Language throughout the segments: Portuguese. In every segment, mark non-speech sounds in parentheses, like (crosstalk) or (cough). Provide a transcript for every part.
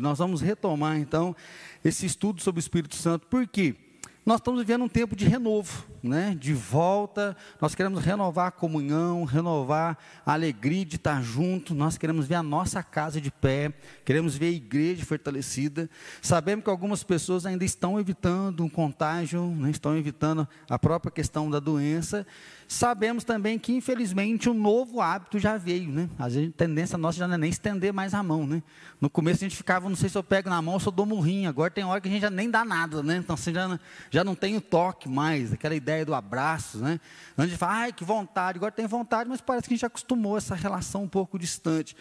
Nós vamos retomar então esse estudo sobre o Espírito Santo, por quê? Nós estamos vivendo um tempo de renovo, né? de volta, nós queremos renovar a comunhão, renovar a alegria de estar junto, nós queremos ver a nossa casa de pé, queremos ver a igreja fortalecida. Sabemos que algumas pessoas ainda estão evitando um contágio, né? estão evitando a própria questão da doença. Sabemos também que, infelizmente, um novo hábito já veio. Né? A tendência nossa já não é nem estender mais a mão. Né? No começo a gente ficava, não sei se eu pego na mão ou se eu dou murrinho. Agora tem hora que a gente já nem dá nada, né? Então você já, já não tem o toque mais, aquela ideia do abraço, né? Antes de falar, ai, que vontade, agora tem vontade, mas parece que a gente acostumou essa relação um pouco distante.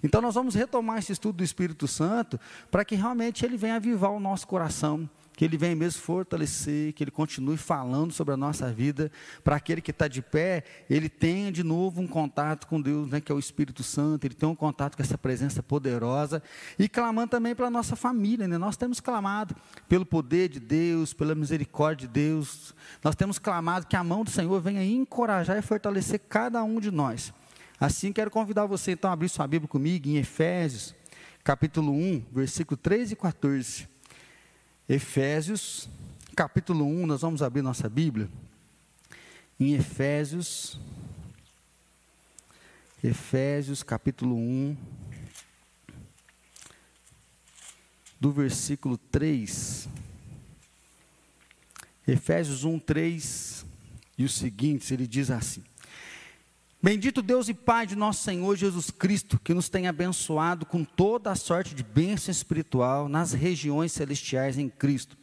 Então nós vamos retomar esse estudo do Espírito Santo para que realmente ele venha avivar o nosso coração, que Ele venha mesmo fortalecer, que Ele continue falando sobre a nossa vida, para aquele que está de pé, ele tenha de novo um contato com Deus, né, que é o Espírito Santo, ele tenha um contato com essa presença poderosa, e clamando também pela nossa família, né? nós temos clamado pelo poder de Deus, pela misericórdia de Deus, nós temos clamado que a mão do Senhor venha encorajar e fortalecer cada um de nós. Assim, quero convidar você então a abrir sua Bíblia comigo em Efésios, capítulo 1, versículo 3 e 14. Efésios, capítulo 1, nós vamos abrir nossa Bíblia. Em Efésios, Efésios, capítulo 1, do versículo 3. Efésios 1, 3 e o seguinte, ele diz assim: Bendito Deus e Pai de nosso Senhor Jesus Cristo, que nos tem abençoado com toda a sorte de bênção espiritual nas regiões celestiais em Cristo,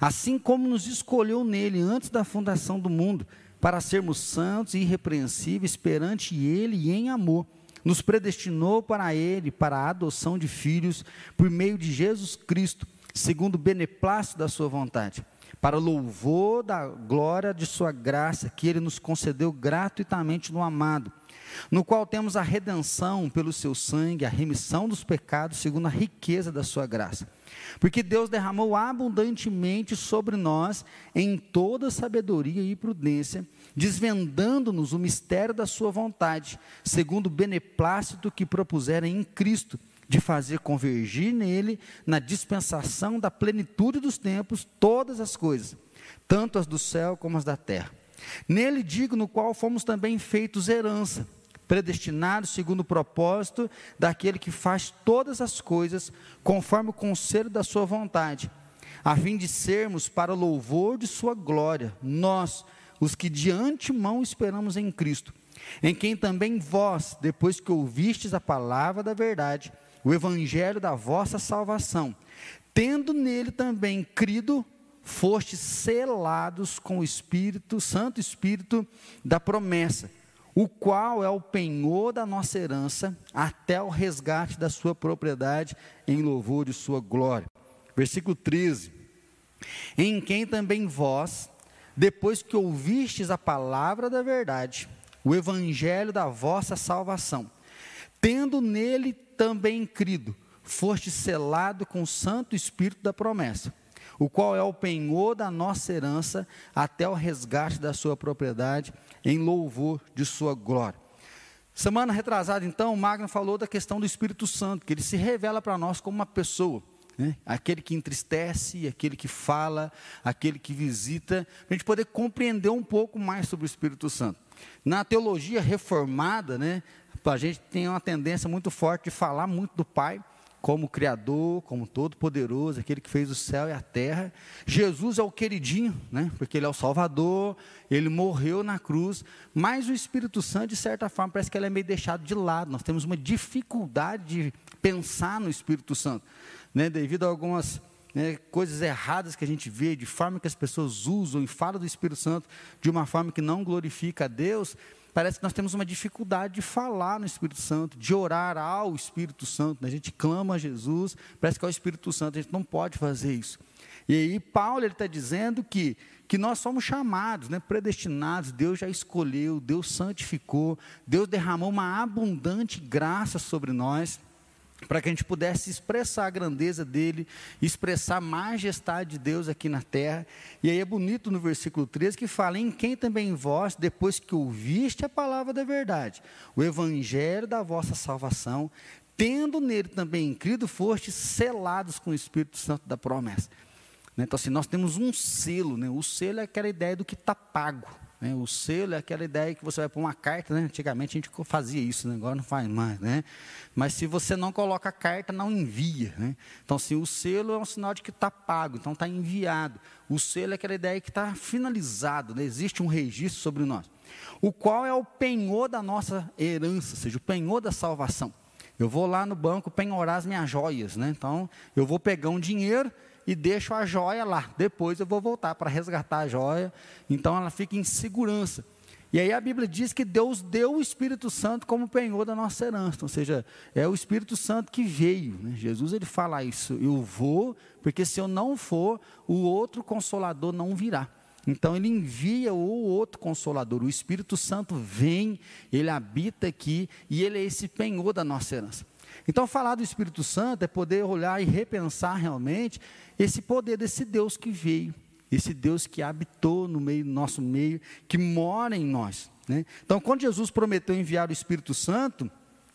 assim como nos escolheu nele antes da fundação do mundo, para sermos santos e irrepreensíveis perante Ele e em amor. Nos predestinou para Ele, para a adoção de filhos, por meio de Jesus Cristo, segundo o beneplácito da Sua vontade para louvor da glória de Sua graça, que Ele nos concedeu gratuitamente no amado, no qual temos a redenção pelo Seu sangue, a remissão dos pecados, segundo a riqueza da Sua graça. Porque Deus derramou abundantemente sobre nós em toda sabedoria e prudência, desvendando-nos o mistério da Sua vontade, segundo o beneplácito que propusera em Cristo de fazer convergir nele, na dispensação da plenitude dos tempos, todas as coisas, tanto as do céu como as da terra. Nele digo, no qual fomos também feitos herança, predestinados segundo o propósito daquele que faz todas as coisas conforme o conselho da sua vontade, a fim de sermos para louvor de sua glória, nós, os que de antemão esperamos em Cristo, em quem também vós, depois que ouvistes a palavra da verdade, o evangelho da vossa salvação, tendo nele também crido, fostes selados com o Espírito, Santo Espírito da promessa, o qual é o penhor da nossa herança, até o resgate da sua propriedade, em louvor de sua glória. Versículo 13: Em quem também vós, depois que ouvistes a palavra da verdade, o evangelho da vossa salvação, tendo nele também crido, foste selado com o Santo Espírito da promessa, o qual é o penhor da nossa herança até o resgate da sua propriedade, em louvor de sua glória. Semana retrasada, então, o Magno falou da questão do Espírito Santo, que ele se revela para nós como uma pessoa. Né? Aquele que entristece, aquele que fala, aquele que visita, para a gente poder compreender um pouco mais sobre o Espírito Santo. Na teologia reformada, né, a gente tem uma tendência muito forte de falar muito do Pai como Criador, como Todo-Poderoso, aquele que fez o céu e a terra. Jesus é o queridinho, né? porque ele é o Salvador, ele morreu na cruz, mas o Espírito Santo, de certa forma, parece que ele é meio deixado de lado. Nós temos uma dificuldade de pensar no Espírito Santo, né? devido a algumas né, coisas erradas que a gente vê, de forma que as pessoas usam e falam do Espírito Santo de uma forma que não glorifica a Deus, parece que nós temos uma dificuldade de falar no Espírito Santo, de orar ao Espírito Santo. Né? A gente clama a Jesus, parece que é o Espírito Santo, a gente não pode fazer isso. E aí Paulo está dizendo que, que nós somos chamados, né, predestinados, Deus já escolheu, Deus santificou, Deus derramou uma abundante graça sobre nós para que a gente pudesse expressar a grandeza dele, expressar a majestade de Deus aqui na terra. E aí é bonito no versículo 13 que fala: Em quem também vós, depois que ouviste a palavra da verdade, o evangelho da vossa salvação, tendo nele também crido, foste selados com o Espírito Santo da promessa. Então, assim, nós temos um selo, né? o selo é aquela ideia do que está pago. Né? O selo é aquela ideia que você vai pôr uma carta, né? antigamente a gente fazia isso, né? agora não faz mais. Né? Mas se você não coloca a carta, não envia. Né? Então, assim, o selo é um sinal de que está pago, então está enviado. O selo é aquela ideia que está finalizado, né? existe um registro sobre nós. O qual é o penhor da nossa herança, ou seja, o penhor da salvação. Eu vou lá no banco penhorar as minhas joias, né? Então, eu vou pegar um dinheiro e deixo a joia lá. Depois eu vou voltar para resgatar a joia. Então ela fica em segurança. E aí a Bíblia diz que Deus deu o Espírito Santo como penhor da nossa herança. Ou seja, é o Espírito Santo que veio. Né? Jesus ele fala isso. Eu vou, porque se eu não for, o outro consolador não virá. Então ele envia o outro consolador, o Espírito Santo vem, ele habita aqui e ele é esse penhor da nossa herança. Então, falar do Espírito Santo é poder olhar e repensar realmente esse poder desse Deus que veio, esse Deus que habitou no meio do nosso meio, que mora em nós. Né? Então, quando Jesus prometeu enviar o Espírito Santo,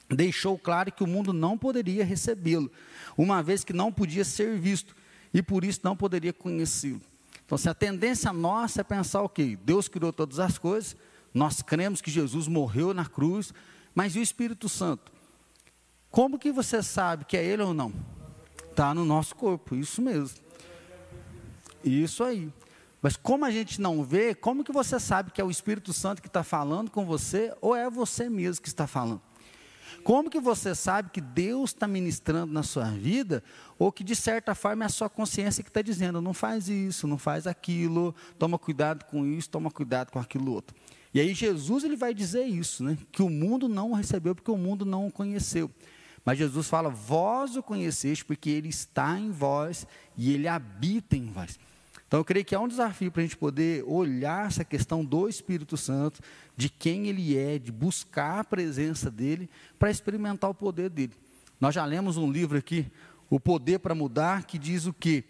deixou claro que o mundo não poderia recebê-lo, uma vez que não podia ser visto e por isso não poderia conhecê-lo. Então, se a tendência nossa é pensar o quê? Deus criou todas as coisas, nós cremos que Jesus morreu na cruz, mas e o Espírito Santo? Como que você sabe que é ele ou não? Está no nosso corpo, isso mesmo. Isso aí. Mas como a gente não vê, como que você sabe que é o Espírito Santo que está falando com você ou é você mesmo que está falando? Como que você sabe que Deus está ministrando na sua vida ou que de certa forma é a sua consciência que está dizendo não faz isso, não faz aquilo, toma cuidado com isso, toma cuidado com aquilo outro. E aí Jesus ele vai dizer isso, né? Que o mundo não o recebeu porque o mundo não o conheceu. Mas Jesus fala: Vós o conheceis, porque Ele está em vós e Ele habita em vós. Então eu creio que é um desafio para a gente poder olhar essa questão do Espírito Santo, de quem Ele é, de buscar a presença dEle, para experimentar o poder dEle. Nós já lemos um livro aqui, O Poder para Mudar, que diz o quê?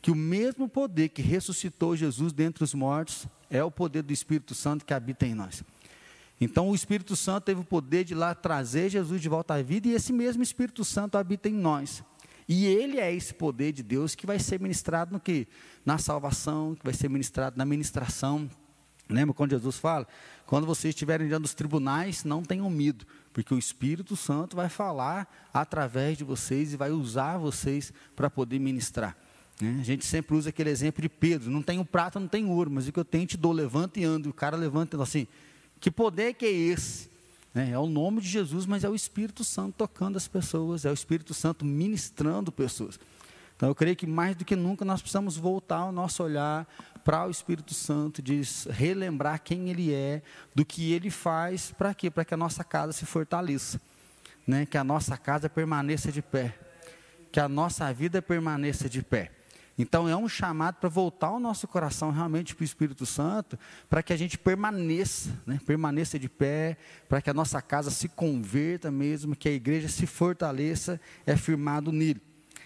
Que o mesmo poder que ressuscitou Jesus dentre os mortos é o poder do Espírito Santo que habita em nós. Então o Espírito Santo teve o poder de lá trazer Jesus de volta à vida e esse mesmo Espírito Santo habita em nós. E ele é esse poder de Deus que vai ser ministrado no que? Na salvação, que vai ser ministrado na ministração. Lembra quando Jesus fala? Quando vocês estiverem diante dos tribunais, não tenham medo, porque o Espírito Santo vai falar através de vocês e vai usar vocês para poder ministrar. Né? A gente sempre usa aquele exemplo de Pedro: não tenho prata, não tenho ouro, mas o que eu tenho te dou, levanta e anda. E o cara levanta e assim: que poder que é esse? É, é o nome de Jesus, mas é o Espírito Santo tocando as pessoas, é o Espírito Santo ministrando pessoas. Então eu creio que mais do que nunca nós precisamos voltar o nosso olhar para o Espírito Santo, de relembrar quem Ele é, do que Ele faz, para quê? Para que a nossa casa se fortaleça, né? que a nossa casa permaneça de pé, que a nossa vida permaneça de pé. Então é um chamado para voltar o nosso coração realmente para o Espírito Santo, para que a gente permaneça, né? permaneça de pé, para que a nossa casa se converta mesmo, que a igreja se fortaleça, é firmado nele.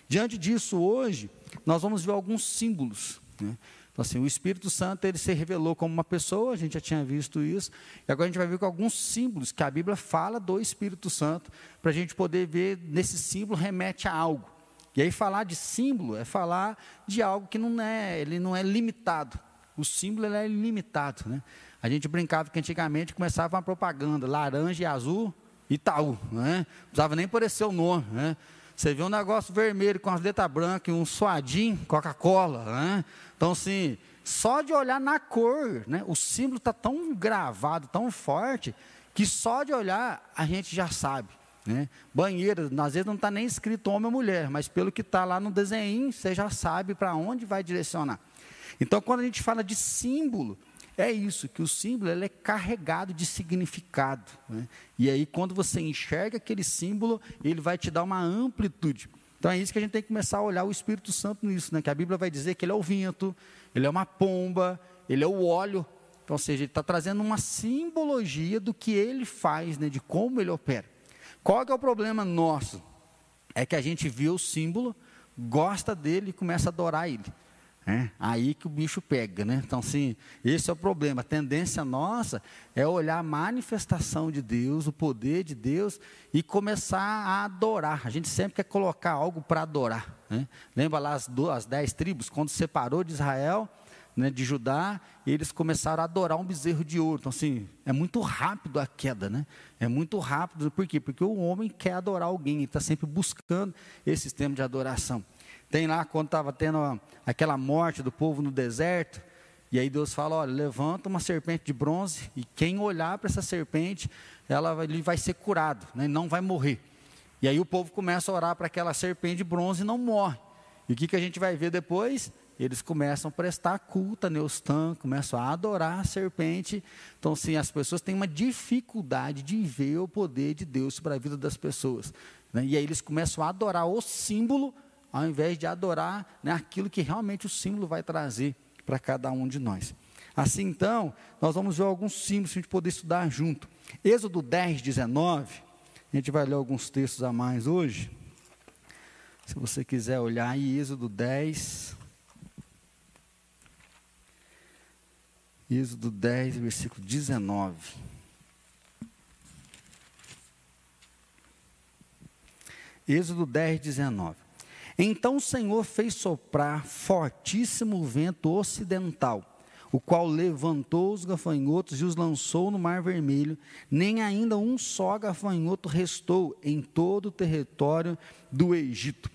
Diante disso, hoje, nós vamos ver alguns símbolos. Né? Então, assim, o Espírito Santo ele se revelou como uma pessoa, a gente já tinha visto isso, e agora a gente vai ver com alguns símbolos que a Bíblia fala do Espírito Santo, para a gente poder ver nesse símbolo remete a algo. E aí falar de símbolo é falar de algo que não é, ele não é limitado. O símbolo é ilimitado, né? A gente brincava que antigamente começava uma propaganda, laranja e azul, Itaú, né? Não precisava nem aparecer o nome, né? Você vê um negócio vermelho com as letras brancas e um suadinho, Coca-Cola, né? Então, assim, só de olhar na cor, né? O símbolo está tão gravado, tão forte, que só de olhar a gente já sabe. Né? Banheiro, às vezes não está nem escrito homem ou mulher, mas pelo que está lá no desenho, você já sabe para onde vai direcionar. Então, quando a gente fala de símbolo, é isso, que o símbolo ele é carregado de significado. Né? E aí, quando você enxerga aquele símbolo, ele vai te dar uma amplitude. Então, é isso que a gente tem que começar a olhar o Espírito Santo nisso, né? que a Bíblia vai dizer que ele é o vento, ele é uma pomba, ele é o óleo. Então, ou seja, ele está trazendo uma simbologia do que ele faz, né? de como ele opera. Qual é o problema nosso? É que a gente vê o símbolo, gosta dele e começa a adorar ele. É, aí que o bicho pega, né? Então, assim, esse é o problema. A tendência nossa é olhar a manifestação de Deus, o poder de Deus e começar a adorar. A gente sempre quer colocar algo para adorar. Né? Lembra lá as, as dez tribos, quando separou de Israel, né, de Judá, eles começaram a adorar um bezerro de ouro. Então, assim, é muito rápido a queda, né? É muito rápido. Por quê? Porque o homem quer adorar alguém, está sempre buscando esse sistema de adoração. Tem lá quando estava tendo aquela morte do povo no deserto, e aí Deus fala: olha, levanta uma serpente de bronze, e quem olhar para essa serpente, ela, ele vai ser curado, né, não vai morrer. E aí o povo começa a orar para aquela serpente de bronze e não morre. E o que, que a gente vai ver depois? Eles começam a prestar culto a Neustan, começam a adorar a serpente. Então, sim, as pessoas têm uma dificuldade de ver o poder de Deus para a vida das pessoas. Né? E aí eles começam a adorar o símbolo ao invés de adorar né, aquilo que realmente o símbolo vai trazer para cada um de nós. Assim, então, nós vamos ver alguns símbolos para a gente poder estudar junto. Êxodo 10, 19, a gente vai ler alguns textos a mais hoje. Se você quiser olhar aí, Êxodo 10. Êxodo 10, versículo 19. Êxodo 10, 19. Então o Senhor fez soprar fortíssimo vento ocidental, o qual levantou os gafanhotos e os lançou no Mar Vermelho. Nem ainda um só gafanhoto restou em todo o território do Egito.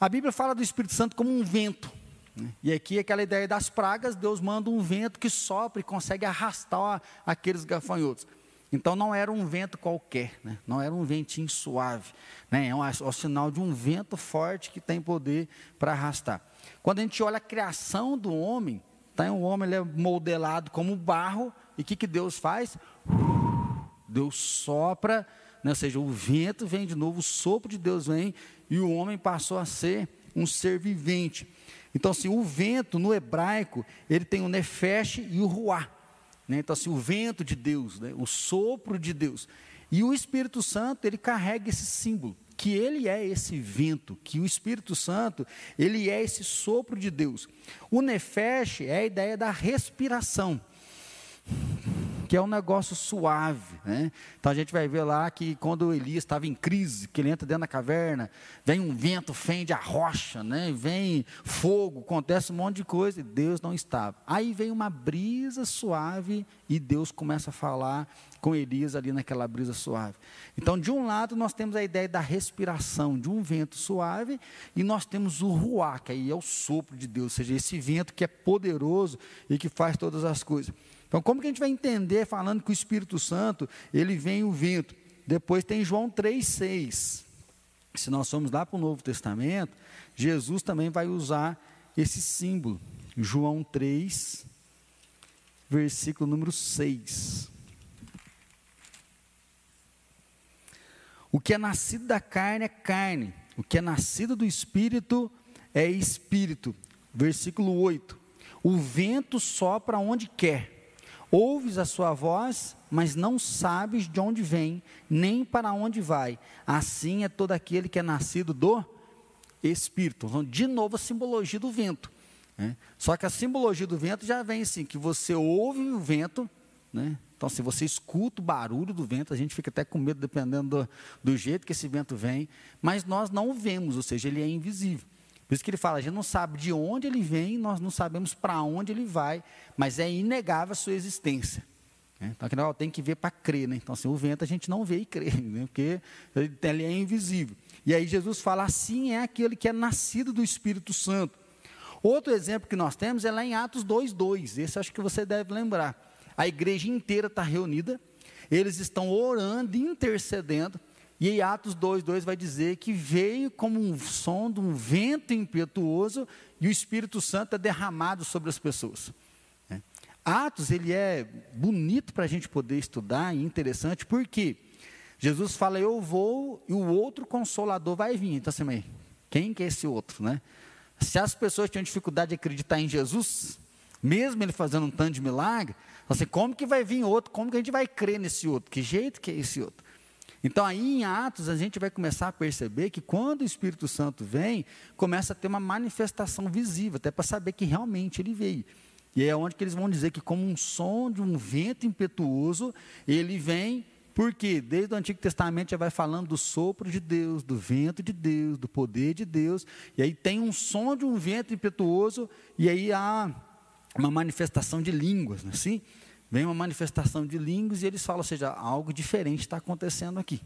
A Bíblia fala do Espírito Santo como um vento. Né? E aqui aquela ideia das pragas, Deus manda um vento que sopra e consegue arrastar aqueles gafanhotos. Então não era um vento qualquer, né? não era um ventinho suave, né? é, um, é o sinal de um vento forte que tem poder para arrastar. Quando a gente olha a criação do homem, tá? o homem é modelado como barro, e o que, que Deus faz? Deus sopra, né? ou seja, o vento vem de novo, o sopro de Deus vem, e o homem passou a ser um ser vivente. Então, assim, o vento no hebraico, ele tem o nefesh e o ruá. Né? Então, assim, o vento de Deus, né? o sopro de Deus. E o Espírito Santo, ele carrega esse símbolo, que ele é esse vento, que o Espírito Santo, ele é esse sopro de Deus. O nefesh é a ideia da respiração que é um negócio suave. Né? Então a gente vai ver lá que quando Elias estava em crise, que ele entra dentro da caverna, vem um vento, fende a rocha, né? vem fogo, acontece um monte de coisa, e Deus não estava. Aí vem uma brisa suave e Deus começa a falar com Elias ali naquela brisa suave. Então, de um lado, nós temos a ideia da respiração, de um vento suave, e nós temos o ruá, que aí é o sopro de Deus, ou seja, esse vento que é poderoso e que faz todas as coisas. Então, como que a gente vai entender falando que o Espírito Santo, ele vem o vento? Depois tem João 3,6. Se nós formos lá para o Novo Testamento, Jesus também vai usar esse símbolo. João 3, versículo número 6. O que é nascido da carne é carne, o que é nascido do espírito é espírito. Versículo 8. O vento sopra onde quer Ouves a sua voz, mas não sabes de onde vem, nem para onde vai. Assim é todo aquele que é nascido do Espírito. Então, de novo, a simbologia do vento. Né? Só que a simbologia do vento já vem assim, que você ouve o vento, né? Então, se você escuta o barulho do vento, a gente fica até com medo, dependendo do, do jeito que esse vento vem, mas nós não o vemos, ou seja, ele é invisível. Por isso que ele fala, a gente não sabe de onde ele vem, nós não sabemos para onde ele vai, mas é inegável a sua existência. Né? Então, afinal, tem que ver para crer. Né? Então, assim, o vento a gente não vê e crê, (laughs) né? porque ele é invisível. E aí Jesus fala, assim é aquele que é nascido do Espírito Santo. Outro exemplo que nós temos é lá em Atos 2,2. Esse acho que você deve lembrar. A igreja inteira está reunida, eles estão orando, intercedendo, e em Atos 2,2 vai dizer que veio como um som de um vento impetuoso e o Espírito Santo é derramado sobre as pessoas. É. Atos, ele é bonito para a gente poder estudar e interessante, porque Jesus fala, eu vou e o outro consolador vai vir. Então, assim, quem que é esse outro, né? Se as pessoas tinham dificuldade de acreditar em Jesus, mesmo ele fazendo um tanto de milagre, assim, como que vai vir outro? Como que a gente vai crer nesse outro? Que jeito que é esse outro? Então, aí em Atos, a gente vai começar a perceber que quando o Espírito Santo vem, começa a ter uma manifestação visível, até para saber que realmente ele veio. E é onde que eles vão dizer que, como um som de um vento impetuoso, ele vem, porque desde o Antigo Testamento já vai falando do sopro de Deus, do vento de Deus, do poder de Deus, e aí tem um som de um vento impetuoso, e aí há uma manifestação de línguas, não é assim? Vem uma manifestação de línguas e eles falam, ou seja, algo diferente está acontecendo aqui.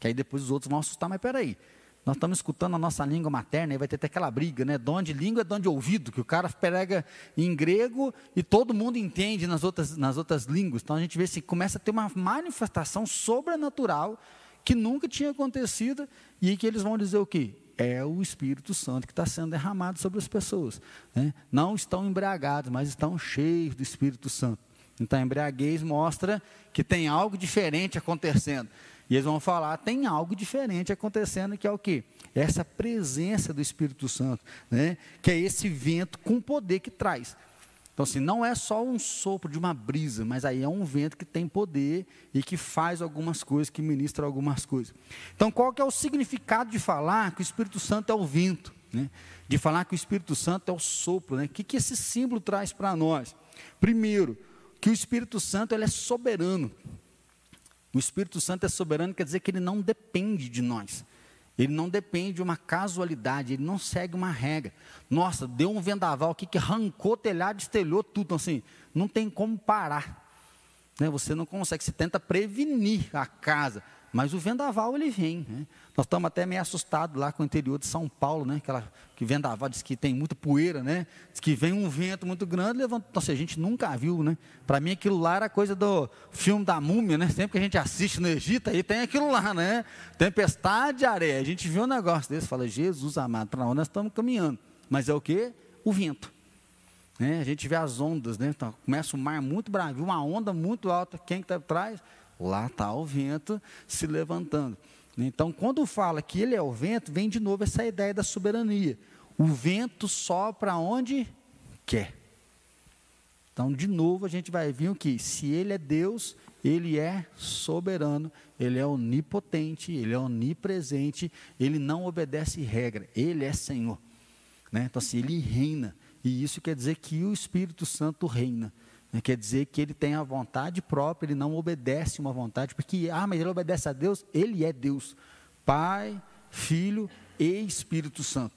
Que aí depois os outros vão assustar, mas peraí, nós estamos escutando a nossa língua materna e vai ter até aquela briga, né? Dom de língua é dom de ouvido, que o cara prega em grego e todo mundo entende nas outras, nas outras línguas. Então a gente vê assim, começa a ter uma manifestação sobrenatural que nunca tinha acontecido e que eles vão dizer o quê? É o Espírito Santo que está sendo derramado sobre as pessoas. Né? Não estão embriagados, mas estão cheios do Espírito Santo. Então a embriaguez mostra que tem algo diferente acontecendo. E eles vão falar, tem algo diferente acontecendo, que é o quê? Essa presença do Espírito Santo, né? que é esse vento com poder que traz. Então, assim, não é só um sopro de uma brisa, mas aí é um vento que tem poder e que faz algumas coisas, que ministra algumas coisas. Então, qual que é o significado de falar que o Espírito Santo é o vento? Né? De falar que o Espírito Santo é o sopro. Né? O que, que esse símbolo traz para nós? Primeiro, que o Espírito Santo ele é soberano. O Espírito Santo é soberano, quer dizer que ele não depende de nós. Ele não depende de uma casualidade, ele não segue uma regra. Nossa, deu um vendaval aqui que arrancou o telhado, estelhou tudo. Então, assim, não tem como parar. Né? Você não consegue, você tenta prevenir a casa. Mas o vendaval ele vem. Né? Nós estamos até meio assustados lá com o interior de São Paulo, né? Aquela que vendaval diz que tem muita poeira, né? Diz que vem um vento muito grande, levanta. Nossa, a gente nunca viu, né? Para mim aquilo lá era coisa do filme da múmia, né? Sempre que a gente assiste no Egito, aí tem aquilo lá, né? Tempestade de areia. A gente viu um negócio desse, fala, Jesus amado, para onde nós estamos caminhando? Mas é o que? O vento. Né? A gente vê as ondas, né? Então, começa o mar muito bravo, uma onda muito alta. Quem está atrás? Lá está o vento se levantando. Então, quando fala que ele é o vento, vem de novo essa ideia da soberania. O vento sopra onde quer. Então, de novo, a gente vai ver o que? Se ele é Deus, ele é soberano, ele é onipotente, ele é onipresente, ele não obedece regra, ele é Senhor. Né? Então, assim, ele reina. E isso quer dizer que o Espírito Santo reina. Né? Quer dizer que ele tem a vontade própria, ele não obedece uma vontade, porque, ah, mas ele obedece a Deus, ele é Deus, Pai, Filho e Espírito Santo.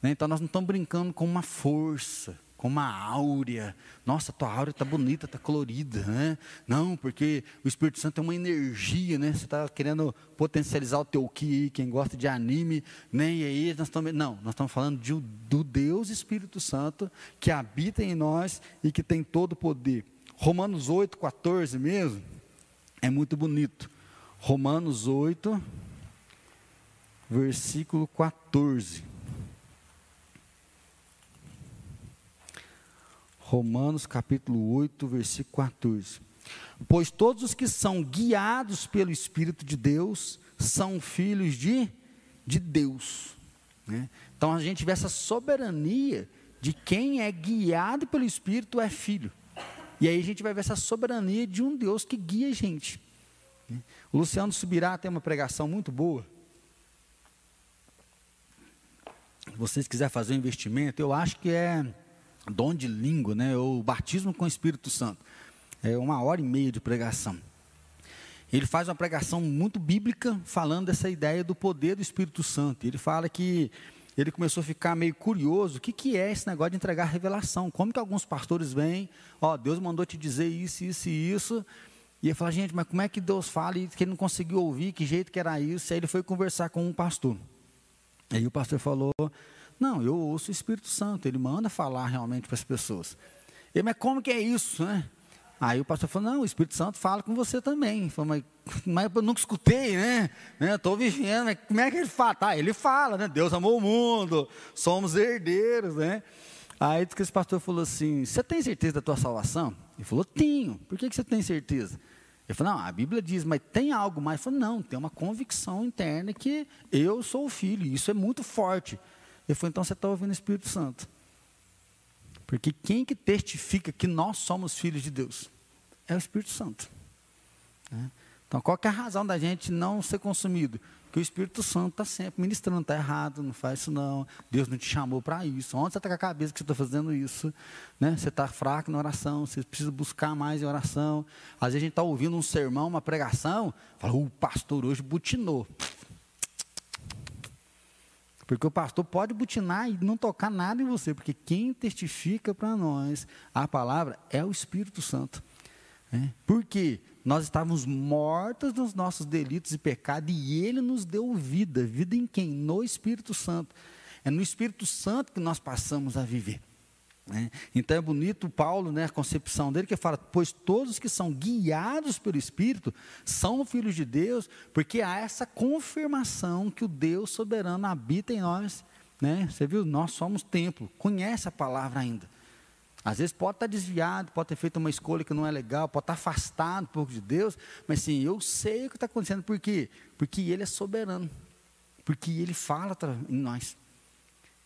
Né? Então nós não estamos brincando com uma força, com uma áurea. Nossa, tua áurea está bonita, está colorida. Né? Não, porque o Espírito Santo é uma energia, né? Você está querendo potencializar o teu ki, quem gosta de anime, né? Aí nós estamos. Não, nós estamos falando de, do Deus Espírito Santo que habita em nós e que tem todo o poder. Romanos 8, 14 mesmo, é muito bonito. Romanos 8, versículo 14. Romanos capítulo 8, versículo 14. Pois todos os que são guiados pelo Espírito de Deus são filhos de, de Deus. Né? Então a gente vê essa soberania de quem é guiado pelo Espírito é filho. E aí a gente vai ver essa soberania de um Deus que guia a gente. Né? O Luciano Subirá tem uma pregação muito boa. Se vocês quiserem fazer um investimento, eu acho que é dom de língua, né, ou batismo com o Espírito Santo. É uma hora e meia de pregação. Ele faz uma pregação muito bíblica, falando dessa ideia do poder do Espírito Santo. Ele fala que ele começou a ficar meio curioso, o que, que é esse negócio de entregar revelação? Como que alguns pastores vêm, ó, Deus mandou te dizer isso, isso e isso, e ele fala, gente, mas como é que Deus fala e que ele não conseguiu ouvir, que jeito que era isso? Aí ele foi conversar com um pastor. Aí o pastor falou, não, eu ouço o Espírito Santo, ele manda falar realmente para as pessoas. E, mas como que é isso, né? Aí o pastor falou, não, o Espírito Santo fala com você também. Falei, mas, mas eu nunca escutei, né? Estou né? vivendo, mas como é que ele fala? Tá, ele fala, né? Deus amou o mundo, somos herdeiros, né? Aí que esse pastor falou assim, você tem certeza da tua salvação? Ele falou, tenho. Por que, que você tem certeza? Ele falou, não, a Bíblia diz, mas tem algo mais? Ele falou, não, tem uma convicção interna que eu sou o filho, isso é muito forte. Ele falou, então você está ouvindo o Espírito Santo. Porque quem que testifica que nós somos filhos de Deus? É o Espírito Santo. Né? Então, qual é a razão da gente não ser consumido? Que o Espírito Santo está sempre ministrando, está errado, não faz isso não. Deus não te chamou para isso. Onde você está com a cabeça que você está fazendo isso? Né? Você está fraco na oração, você precisa buscar mais em oração. Às vezes a gente está ouvindo um sermão, uma pregação, fala, o pastor hoje butinou. Porque o pastor pode butinar e não tocar nada em você, porque quem testifica para nós a palavra é o Espírito Santo. Né? Por quê? Nós estávamos mortos nos nossos delitos e pecados e Ele nos deu vida. Vida em quem? No Espírito Santo. É no Espírito Santo que nós passamos a viver. Né? Então é bonito Paulo, né, a concepção dele, que fala: Pois todos que são guiados pelo Espírito são filhos de Deus, porque há essa confirmação que o Deus soberano habita em nós. Né? Você viu? Nós somos templo. Conhece a palavra ainda. Às vezes pode estar desviado, pode ter feito uma escolha que não é legal, pode estar afastado um pouco de Deus, mas sim, eu sei o que está acontecendo. Por quê? Porque Ele é soberano. Porque Ele fala em nós.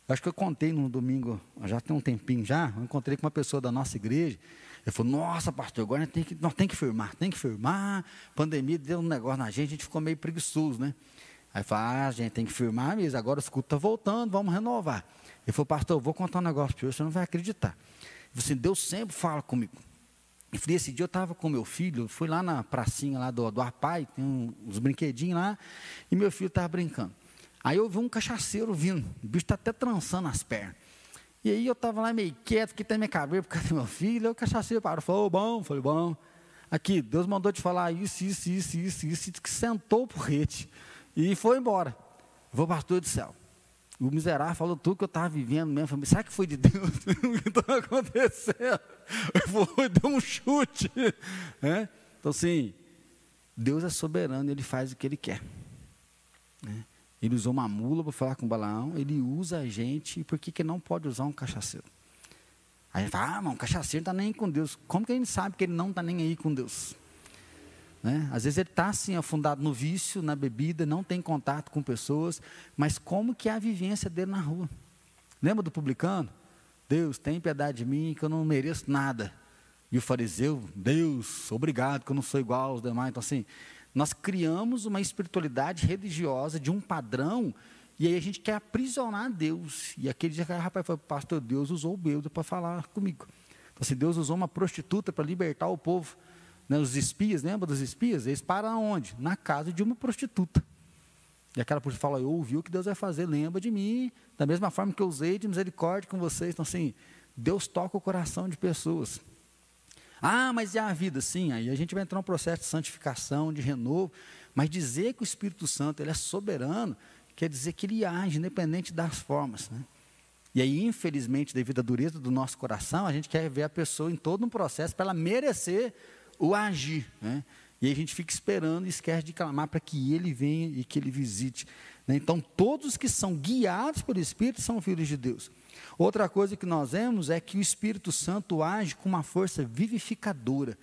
Eu acho que eu contei no domingo, já tem um tempinho já, eu encontrei com uma pessoa da nossa igreja. Ele falou, nossa, pastor, agora tem que, nós tem que firmar, tem que firmar. Pandemia deu um negócio na gente, a gente ficou meio preguiçoso, né? Aí falou, ah, gente tem que firmar mesmo, agora o culto está voltando, vamos renovar. Ele falou, pastor, eu vou contar um negócio para você, você não vai acreditar. Assim, Deus sempre fala comigo. E esse dia eu estava com meu filho, fui lá na pracinha lá do, do Arpai, tem uns brinquedinhos lá, e meu filho estava brincando. Aí eu vi um cachaceiro vindo, o bicho está até trançando as pernas. E aí eu estava lá meio quieto, que tem minha cabeça por causa do meu filho, aí o cachaceiro parou, falou, bom, falei, bom. Aqui, Deus mandou te falar isso, isso, isso, isso, isso, que sentou por rede. E foi embora. Vou pastor do céu. O miserável falou tudo que eu estava vivendo mesmo. Falei, será que foi de Deus (laughs) o que está acontecendo? Foi, deu um chute. É? Então, assim, Deus é soberano, ele faz o que ele quer. Né? Ele usou uma mula para falar com Balaão, ele usa a gente, e por que, que não pode usar um cachaceiro? A gente fala, ah, mas um cachaceiro não está nem com Deus. Como que a gente sabe que ele não está nem aí com Deus? Né? Às vezes ele está assim, afundado no vício, na bebida, não tem contato com pessoas, mas como que é a vivência dele na rua? Lembra do publicano? Deus, tem piedade de mim, que eu não mereço nada. E o fariseu, Deus, obrigado, que eu não sou igual aos demais. Então, assim, nós criamos uma espiritualidade religiosa de um padrão, e aí a gente quer aprisionar Deus. E aquele dia, rapaz, foi, pastor, Deus usou o bêbado para falar comigo. Então, assim, Deus usou uma prostituta para libertar o povo. Né, os espias, lembra dos espias? Eles param onde? Na casa de uma prostituta. E aquela prostituta fala, eu ouvi o que Deus vai fazer, lembra de mim, da mesma forma que eu usei de misericórdia com vocês. Então, assim, Deus toca o coração de pessoas. Ah, mas e a vida? Sim, aí a gente vai entrar num processo de santificação, de renovo. Mas dizer que o Espírito Santo ele é soberano, quer dizer que ele age, independente das formas. Né? E aí, infelizmente, devido à dureza do nosso coração, a gente quer ver a pessoa em todo um processo para ela merecer o agir. Né? E aí a gente fica esperando e esquece de clamar para que ele venha e que ele visite. Né? Então, todos que são guiados pelo Espírito são filhos de Deus. Outra coisa que nós vemos é que o Espírito Santo age com uma força vivificadora.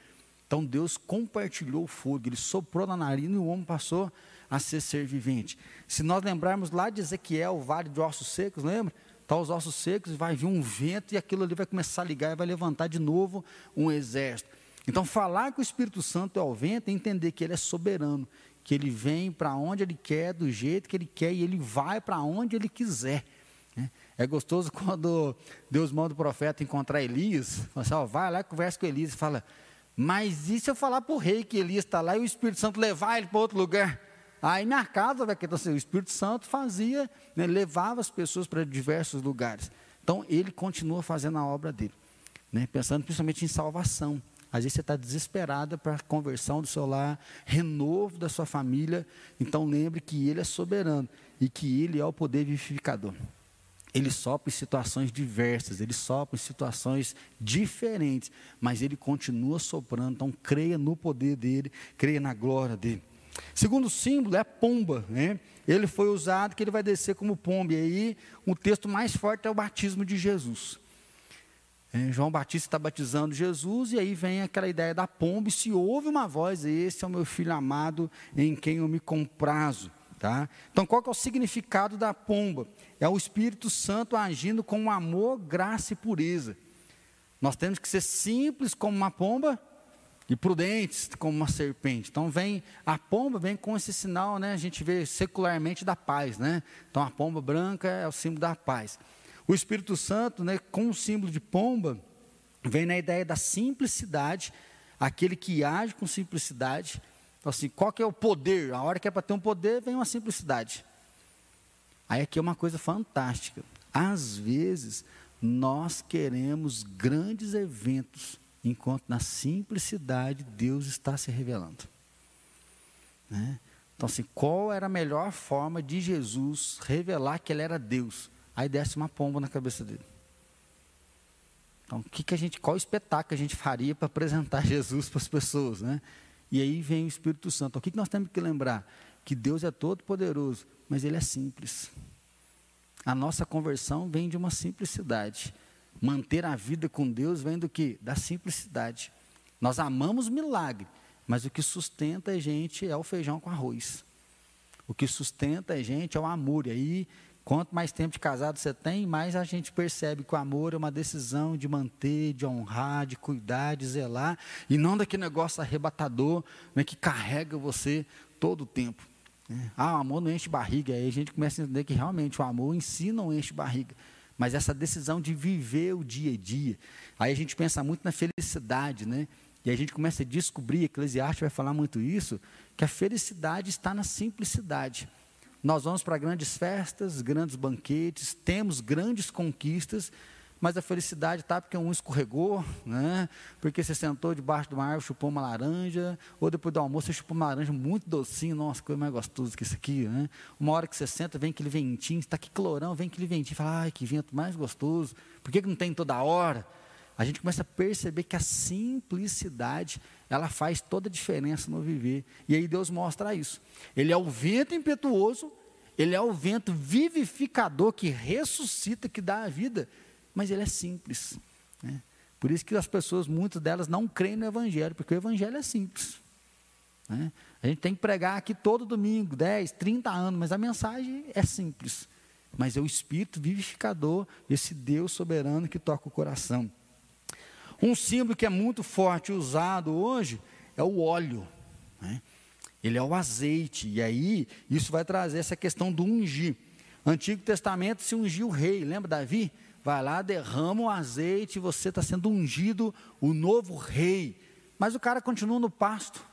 Então, Deus compartilhou o fogo, ele soprou na narina e o homem passou a ser ser vivente. Se nós lembrarmos lá de Ezequiel, o vale de ossos secos, lembra? Está os ossos secos, vai vir um vento e aquilo ali vai começar a ligar e vai levantar de novo um exército. Então, falar que o Espírito Santo é o vento é entender que ele é soberano, que ele vem para onde ele quer, do jeito que ele quer, e ele vai para onde ele quiser. Né? É gostoso (laughs) quando Deus manda o profeta encontrar Elias, fala assim, vai lá e conversa com Elias e fala, mas e se eu falar para o rei que Elias está lá e o Espírito Santo levar ele para outro lugar? Aí minha casa então, assim, o Espírito Santo fazia, né, levava as pessoas para diversos lugares. Então ele continua fazendo a obra dele, né, pensando principalmente em salvação. Às vezes você está desesperada para a conversão do seu lar, renovo da sua família. Então lembre que Ele é soberano e que Ele é o poder vivificador. Ele sopra em situações diversas, ele sopra em situações diferentes, mas ele continua soprando. Então creia no poder dele, creia na glória dele. Segundo símbolo é a pomba, né? Ele foi usado que ele vai descer como pomba. E aí o texto mais forte é o batismo de Jesus. João Batista está batizando Jesus, e aí vem aquela ideia da pomba, e se ouve uma voz, esse é o meu filho amado, em quem eu me comprazo. Tá? Então, qual é o significado da pomba? É o Espírito Santo agindo com amor, graça e pureza. Nós temos que ser simples como uma pomba? e prudentes como uma serpente. Então vem a pomba vem com esse sinal, né? A gente vê secularmente da paz, né? Então a pomba branca é o símbolo da paz. O Espírito Santo, né, com o símbolo de pomba, vem na ideia da simplicidade, aquele que age com simplicidade. Então, assim, qual que é o poder? A hora que é para ter um poder, vem uma simplicidade. Aí aqui é uma coisa fantástica. Às vezes, nós queremos grandes eventos enquanto na simplicidade Deus está se revelando. Né? Então, assim, qual era a melhor forma de Jesus revelar que ele era Deus? Aí desce uma pomba na cabeça dele. Então, que que a gente, qual espetáculo a gente faria para apresentar (laughs) Jesus para as pessoas, né? E aí vem o Espírito Santo. Então, o que, que nós temos que lembrar? Que Deus é todo poderoso, mas Ele é simples. A nossa conversão vem de uma simplicidade. Manter a vida com Deus vem do que? Da simplicidade. Nós amamos milagre, mas o que sustenta a gente é o feijão com arroz. O que sustenta a gente é o amor. E aí, quanto mais tempo de casado você tem, mais a gente percebe que o amor é uma decisão de manter, de honrar, de cuidar, de zelar, e não daquele negócio arrebatador né, que carrega você todo o tempo. Né? Ah, o amor não enche barriga. Aí a gente começa a entender que realmente o amor em si não enche barriga mas essa decisão de viver o dia a dia. Aí a gente pensa muito na felicidade, né? E a gente começa a descobrir, Eclesiastes vai falar muito isso, que a felicidade está na simplicidade. Nós vamos para grandes festas, grandes banquetes, temos grandes conquistas, mas a felicidade está porque um escorregou, né? porque você sentou debaixo de uma árvore, chupou uma laranja, ou depois do almoço você chupou uma laranja muito docinho, nossa, coisa mais gostosa que isso aqui. Né? Uma hora que você senta, vem aquele ventinho, está aqui clorão, vem aquele ventinho, fala, ai, que vento mais gostoso, por que, que não tem toda hora? A gente começa a perceber que a simplicidade, ela faz toda a diferença no viver. E aí Deus mostra isso. Ele é o vento impetuoso, ele é o vento vivificador que ressuscita, que dá a vida mas ele é simples. Né? Por isso que as pessoas, muitas delas, não creem no Evangelho, porque o Evangelho é simples. Né? A gente tem que pregar aqui todo domingo, 10, 30 anos, mas a mensagem é simples. Mas é o Espírito vivificador, esse Deus soberano que toca o coração. Um símbolo que é muito forte usado hoje é o óleo. Né? Ele é o azeite. E aí, isso vai trazer essa questão do ungir. Antigo Testamento se ungiu o rei. Lembra Davi? vai lá, derrama o azeite, você está sendo ungido, o novo rei. Mas o cara continua no pasto.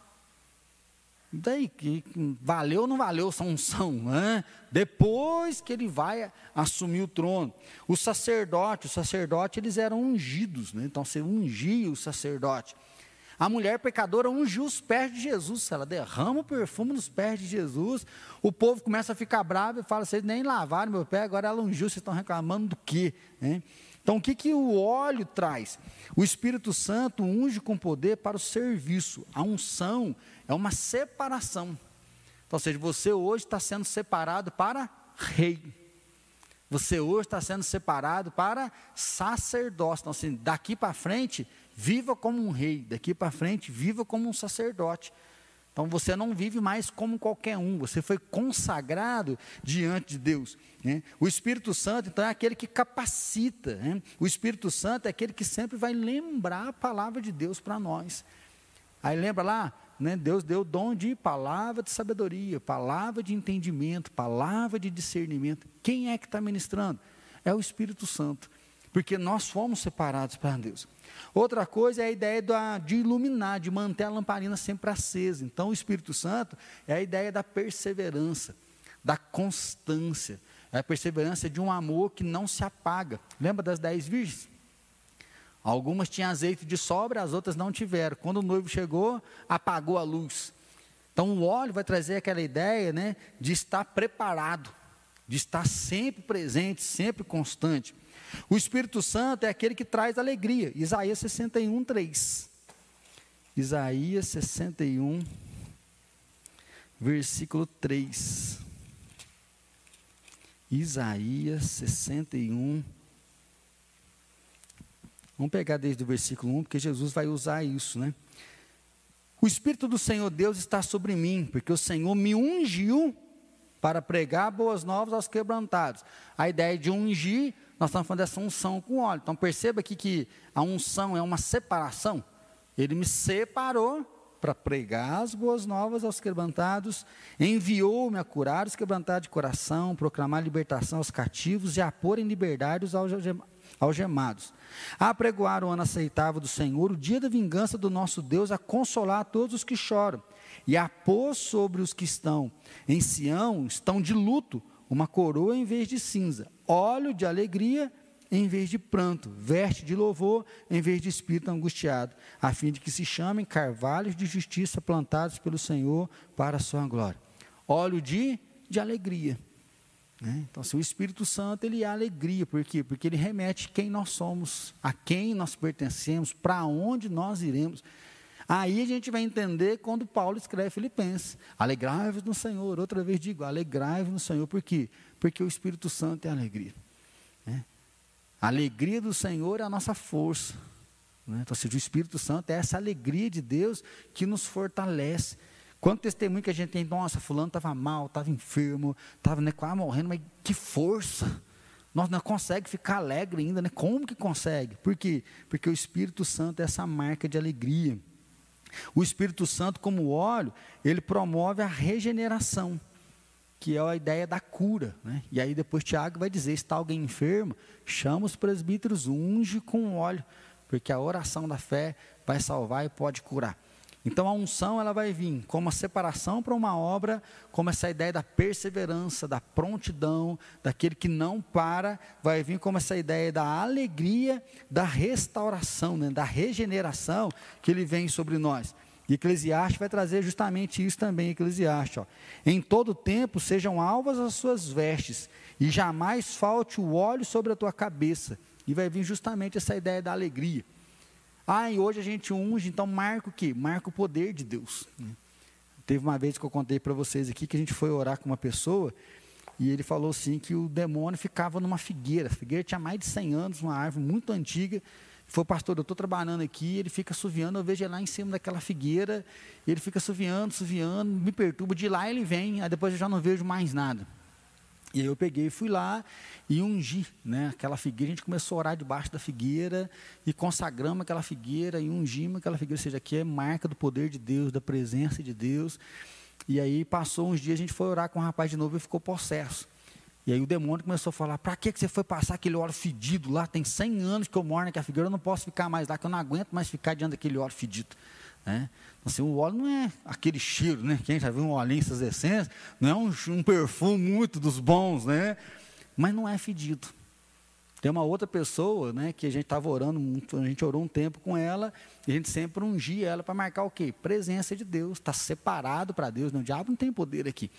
Daí, que valeu ou não valeu essa unção? Né? Depois que ele vai assumir o trono. O sacerdote, os sacerdotes, eles eram ungidos. Né? Então, você ungia o sacerdote. A mulher pecadora ungiu os pés de Jesus. Ela derrama o perfume nos pés de Jesus. O povo começa a ficar bravo e fala: Vocês nem lavaram meu pé, agora ela ungiu, vocês estão reclamando do quê? Né? Então, o que, que o óleo traz? O Espírito Santo unge com poder para o serviço. A unção é uma separação. Então, ou seja, você hoje está sendo separado para rei. Você hoje está sendo separado para sacerdócio. Então, assim, daqui para frente, Viva como um rei, daqui para frente, viva como um sacerdote. Então você não vive mais como qualquer um, você foi consagrado diante de Deus. Né? O Espírito Santo, então, é aquele que capacita. Né? O Espírito Santo é aquele que sempre vai lembrar a palavra de Deus para nós. Aí lembra lá, né? Deus deu dom de palavra de sabedoria, palavra de entendimento, palavra de discernimento. Quem é que está ministrando? É o Espírito Santo, porque nós fomos separados para Deus. Outra coisa é a ideia de iluminar, de manter a lamparina sempre acesa. Então, o Espírito Santo é a ideia da perseverança, da constância. É a perseverança de um amor que não se apaga. Lembra das dez virgens? Algumas tinham azeite de sobra, as outras não tiveram. Quando o noivo chegou, apagou a luz. Então, o óleo vai trazer aquela ideia né, de estar preparado, de estar sempre presente, sempre constante. O Espírito Santo é aquele que traz alegria. Isaías 61, 3. Isaías 61, versículo 3. Isaías 61. Vamos pegar desde o versículo 1, porque Jesus vai usar isso, né? O Espírito do Senhor Deus está sobre mim, porque o Senhor me ungiu para pregar boas novas aos quebrantados. A ideia de ungir nós estamos falando dessa unção com óleo. Então perceba aqui que a unção é uma separação. Ele me separou para pregar as boas novas aos quebrantados, enviou-me a curar os quebrantados de coração, proclamar libertação aos cativos e a pôr em liberdade os algemados, a pregoar o ano aceitável do Senhor, o dia da vingança do nosso Deus, a consolar todos os que choram, e a pôr sobre os que estão em Sião, estão de luto, uma coroa em vez de cinza, óleo de alegria em vez de pranto, veste de louvor em vez de espírito angustiado, a fim de que se chamem carvalhos de justiça plantados pelo Senhor para a sua glória. Óleo de, de alegria. Né? Então, se o Espírito Santo ele é alegria, por quê? Porque ele remete quem nós somos, a quem nós pertencemos, para onde nós iremos. Aí a gente vai entender quando Paulo escreve Filipenses: alegrai-vos no Senhor. Outra vez digo: alegrai-vos no Senhor. Por quê? Porque o Espírito Santo é alegria. Né? A alegria do Senhor é a nossa força. Né? Então, seja, o Espírito Santo é essa alegria de Deus que nos fortalece. Quanto testemunho que a gente tem, nossa, fulano estava mal, estava enfermo, estava né, quase morrendo, mas que força! Nós não consegue ficar alegre ainda, né? Como que consegue? Por quê? Porque o Espírito Santo é essa marca de alegria. O Espírito Santo, como óleo, ele promove a regeneração que é a ideia da cura. Né? E aí depois Tiago vai dizer, está alguém enfermo, chama os presbíteros, unge com óleo, porque a oração da fé vai salvar e pode curar. Então a unção ela vai vir como a separação para uma obra, como essa ideia da perseverança, da prontidão, daquele que não para, vai vir como essa ideia da alegria, da restauração, né? da regeneração que ele vem sobre nós. E Eclesiastes vai trazer justamente isso também, Eclesiastes. Ó. Em todo tempo sejam alvas as suas vestes, e jamais falte o óleo sobre a tua cabeça. E vai vir justamente essa ideia da alegria. Ah, e hoje a gente unge, então marca o quê? Marca o poder de Deus. Né? Teve uma vez que eu contei para vocês aqui que a gente foi orar com uma pessoa, e ele falou assim que o demônio ficava numa figueira. A figueira tinha mais de 100 anos, uma árvore muito antiga, foi, pastor, eu estou trabalhando aqui, ele fica suviando, eu vejo ele lá em cima daquela figueira, ele fica suviando, suviando, me perturba, de lá ele vem, aí depois eu já não vejo mais nada. E aí eu peguei e fui lá e ungi, né, aquela figueira, a gente começou a orar debaixo da figueira, e consagramos aquela figueira, e ungimos aquela figueira, ou seja, aqui é marca do poder de Deus, da presença de Deus, e aí passou uns dias, a gente foi orar com o rapaz de novo e ficou possesso. E aí o demônio começou a falar: para que você foi passar aquele óleo fedido lá? Tem 100 anos que eu moro naquela figueira, eu não posso ficar mais lá, que eu não aguento mais ficar diante daquele óleo fedido. Né? Então, assim, o óleo não é aquele cheiro, né? Quem já viu um olhinho, essas essências, não é um, um perfume muito dos bons, né? Mas não é fedido. Tem uma outra pessoa, né, que a gente estava orando, a gente orou um tempo com ela, e a gente sempre ungia ela para marcar o quê? Presença de Deus, está separado para Deus, não, o diabo não tem poder aqui.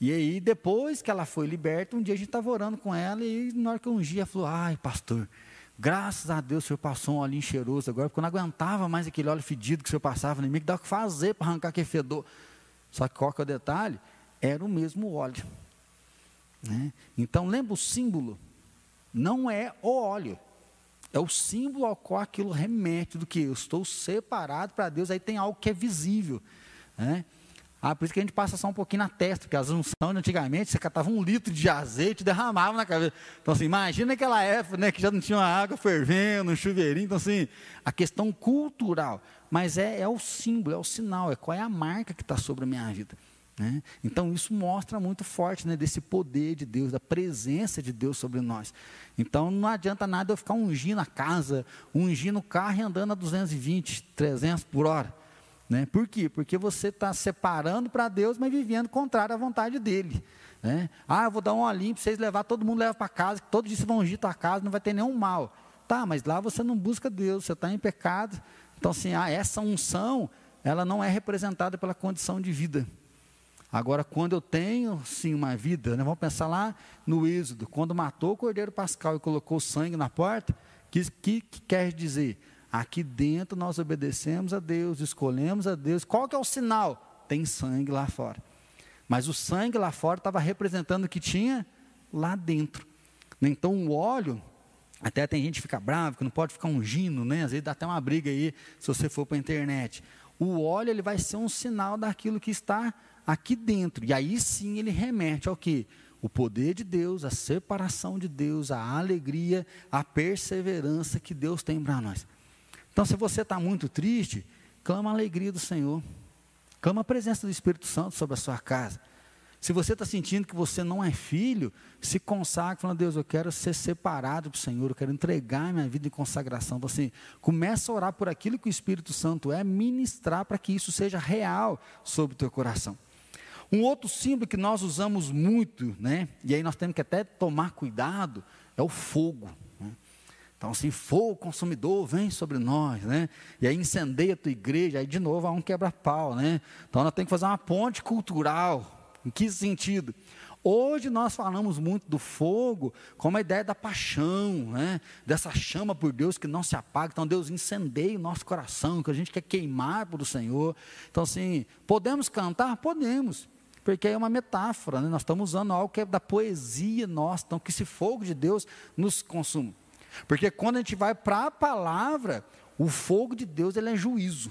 E aí, depois que ela foi liberta, um dia a gente estava orando com ela, e na hora que eu ungi, ela falou: Ai, pastor, graças a Deus o senhor passou um olhinho cheiroso agora, porque eu não aguentava mais aquele óleo fedido que o senhor passava em mim, que dá o que fazer para arrancar aquele fedor. Só que qual que é o detalhe? Era o mesmo óleo. Né? Então, lembra o símbolo? Não é o óleo. É o símbolo ao qual aquilo remete do que eu estou separado para Deus, aí tem algo que é visível. Né? Ah, por isso que a gente passa só um pouquinho na testa, porque as unções antigamente você catava um litro de azeite e derramava na cabeça. Então, assim, imagina aquela época, né, que já não tinha água fervendo, um chuveirinho. Então, assim, a questão cultural. Mas é, é o símbolo, é o sinal, é qual é a marca que está sobre a minha vida. Né? Então, isso mostra muito forte né, desse poder de Deus, da presença de Deus sobre nós. Então, não adianta nada eu ficar ungindo a casa, ungindo o carro e andando a 220, 300 por hora. Né? Por quê? Porque você está separando para Deus, mas vivendo contrário à vontade dele. Né? Ah, eu vou dar um olhinho para vocês levar, todo mundo leva para casa, que todo dia vocês vão ungir tua casa, não vai ter nenhum mal. Tá, mas lá você não busca Deus, você está em pecado. Então, assim, ah, essa unção, ela não é representada pela condição de vida. Agora, quando eu tenho, sim, uma vida, né, vamos pensar lá no Êxodo, quando matou o cordeiro pascal e colocou sangue na porta, que, que, que quer dizer? Aqui dentro nós obedecemos a Deus, escolhemos a Deus. Qual que é o sinal? Tem sangue lá fora. Mas o sangue lá fora estava representando o que tinha lá dentro. Então o óleo, até tem gente que fica bravo, que não pode ficar ungindo, né? Às vezes dá até uma briga aí, se você for para a internet. O óleo ele vai ser um sinal daquilo que está aqui dentro. E aí sim ele remete ao que? O poder de Deus, a separação de Deus, a alegria, a perseverança que Deus tem para nós. Então, se você está muito triste, clama a alegria do Senhor. Clama a presença do Espírito Santo sobre a sua casa. Se você está sentindo que você não é filho, se consagre, falando, Deus, eu quero ser separado do Senhor, eu quero entregar minha vida em consagração. Então, assim, começa a orar por aquilo que o Espírito Santo é, ministrar para que isso seja real sobre o teu coração. Um outro símbolo que nós usamos muito, né, e aí nós temos que até tomar cuidado, é o fogo. Então, assim, fogo consumidor vem sobre nós, né? E aí incendeia a tua igreja, aí de novo há um quebra-pau, né? Então nós temos que fazer uma ponte cultural em que sentido? Hoje nós falamos muito do fogo como a ideia da paixão, né? dessa chama por Deus que não se apaga. Então Deus incendeia o nosso coração, que a gente quer queimar por o Senhor. Então, assim, podemos cantar? Podemos, porque é uma metáfora, né? nós estamos usando algo que é da poesia nossa, então que esse fogo de Deus nos consuma. Porque quando a gente vai para a palavra, o fogo de Deus ele é juízo.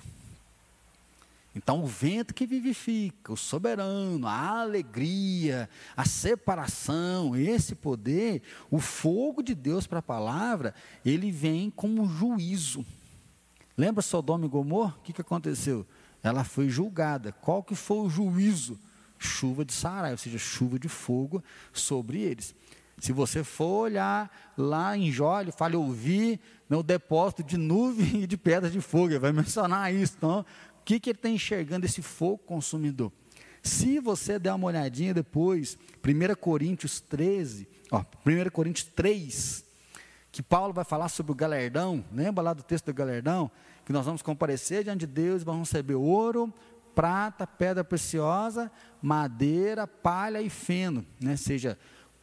Então, o vento que vivifica, o soberano, a alegria, a separação, esse poder, o fogo de Deus para a palavra, ele vem como juízo. Lembra Sodoma e Gomorra? O que, que aconteceu? Ela foi julgada. Qual que foi o juízo? Chuva de Sarai, ou seja, chuva de fogo sobre eles. Se você for olhar lá em Jó, ele fala, ouvir no depósito de nuvem (laughs) e de pedras de fogo, ele vai mencionar isso. Então, que, que ele está enxergando esse fogo consumidor? Se você der uma olhadinha depois, 1 Coríntios 13, ó, 1 Coríntios 3, que Paulo vai falar sobre o galardão, lembra lá do texto do galardão? Que nós vamos comparecer diante de Deus vamos receber ouro, prata, pedra preciosa, madeira, palha e feno. Né? Seja,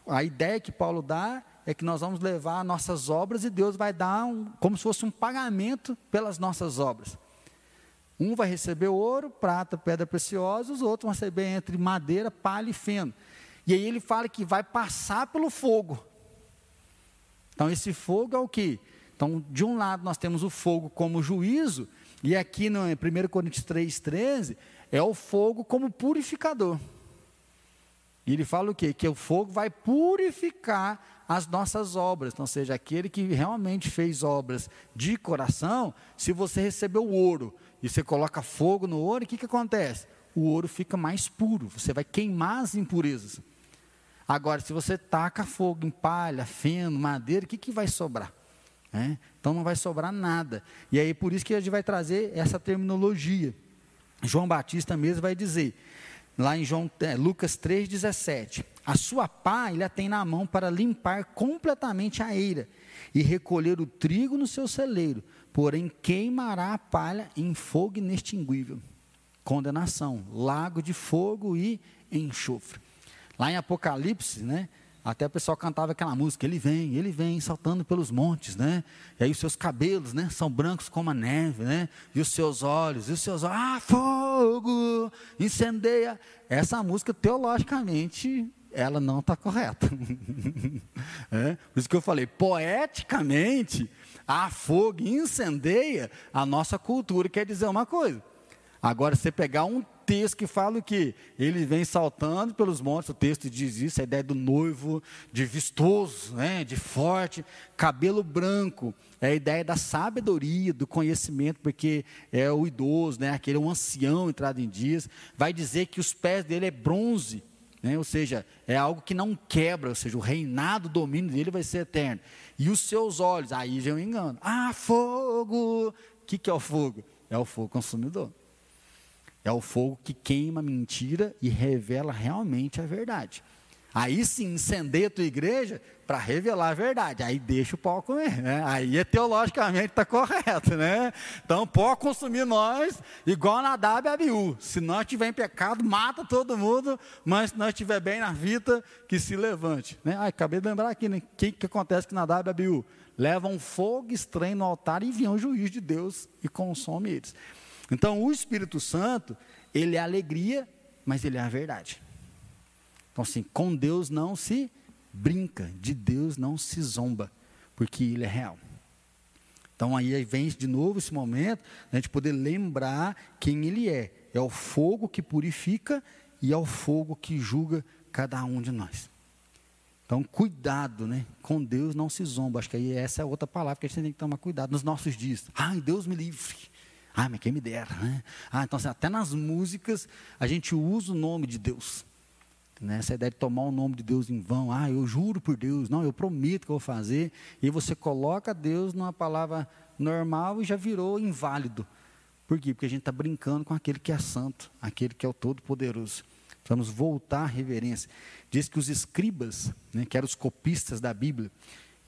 a ideia que Paulo dá é que nós vamos levar nossas obras e Deus vai dar um, como se fosse um pagamento pelas nossas obras. Um vai receber ouro, prata, pedra preciosa, os outros vão receber entre madeira, palha e feno. E aí ele fala que vai passar pelo fogo. Então esse fogo é o que? Então, de um lado nós temos o fogo como juízo, e aqui no 1 Coríntios 3,13, é o fogo como purificador. E ele fala o quê? Que o fogo vai purificar as nossas obras. Então, seja aquele que realmente fez obras de coração, se você recebeu ouro, e você coloca fogo no ouro, o que, que acontece? O ouro fica mais puro, você vai queimar as impurezas. Agora, se você taca fogo em palha, feno, madeira, o que, que vai sobrar? É? Então não vai sobrar nada. E aí por isso que a gente vai trazer essa terminologia. João Batista mesmo vai dizer, lá em João, é, Lucas 3,17, a sua pá ele a tem na mão para limpar completamente a eira e recolher o trigo no seu celeiro, porém queimará a palha em fogo inextinguível. Condenação, lago de fogo e enxofre. Lá em Apocalipse, né? Até o pessoal cantava aquela música, ele vem, ele vem saltando pelos montes, né? E aí os seus cabelos, né, são brancos como a neve, né? E os seus olhos, e os seus olhos, ah, fogo, incendeia. Essa música teologicamente ela não está correta. (laughs) é? Por isso que eu falei, poeticamente, a fogo incendeia a nossa cultura, quer dizer uma coisa. Agora, você pegar um texto que fala o que ele vem saltando pelos montes, o texto diz isso, a ideia do noivo, de vistoso, né, de forte, cabelo branco, é a ideia da sabedoria, do conhecimento, porque é o idoso, né, aquele é um ancião entrado em dias, vai dizer que os pés dele é bronze, né, ou seja, é algo que não quebra, ou seja, o reinado, o domínio dele vai ser eterno. E os seus olhos, aí já é um engano. Ah, fogo! O que, que é o fogo? É o fogo consumidor. É o fogo que queima a mentira e revela realmente a verdade. Aí sim, incendeia a tua igreja para revelar a verdade. Aí deixa o pau comer. Né? Aí é teologicamente está correto. Né? Então pode consumir nós igual e Abiú. Se nós tiver em pecado, mata todo mundo. Mas se nós estiver bem na vida, que se levante. Né? Ai, acabei de lembrar aqui, né? O que, que acontece com Nadab e Abiú? Levam fogo estranho no altar e enviam o juiz de Deus e consome eles. Então o Espírito Santo, ele é alegria, mas ele é a verdade. Então, assim, com Deus não se brinca, de Deus não se zomba, porque Ele é real. Então, aí vem de novo esse momento, a gente poder lembrar quem Ele é. É o fogo que purifica e é o fogo que julga cada um de nós. Então, cuidado, né? Com Deus não se zomba. Acho que aí essa é outra palavra que a gente tem que tomar cuidado nos nossos dias. Ai, Deus me livre. Ai, mas quem me dera, né? Ah, então assim, até nas músicas a gente usa o nome de Deus. Né? Essa ideia de tomar o nome de Deus em vão. Ah, eu juro por Deus. Não, eu prometo que eu vou fazer. E você coloca Deus numa palavra normal e já virou inválido. Por quê? Porque a gente está brincando com aquele que é santo, aquele que é o Todo-Poderoso. Vamos voltar à reverência. Diz que os escribas, né, que eram os copistas da Bíblia,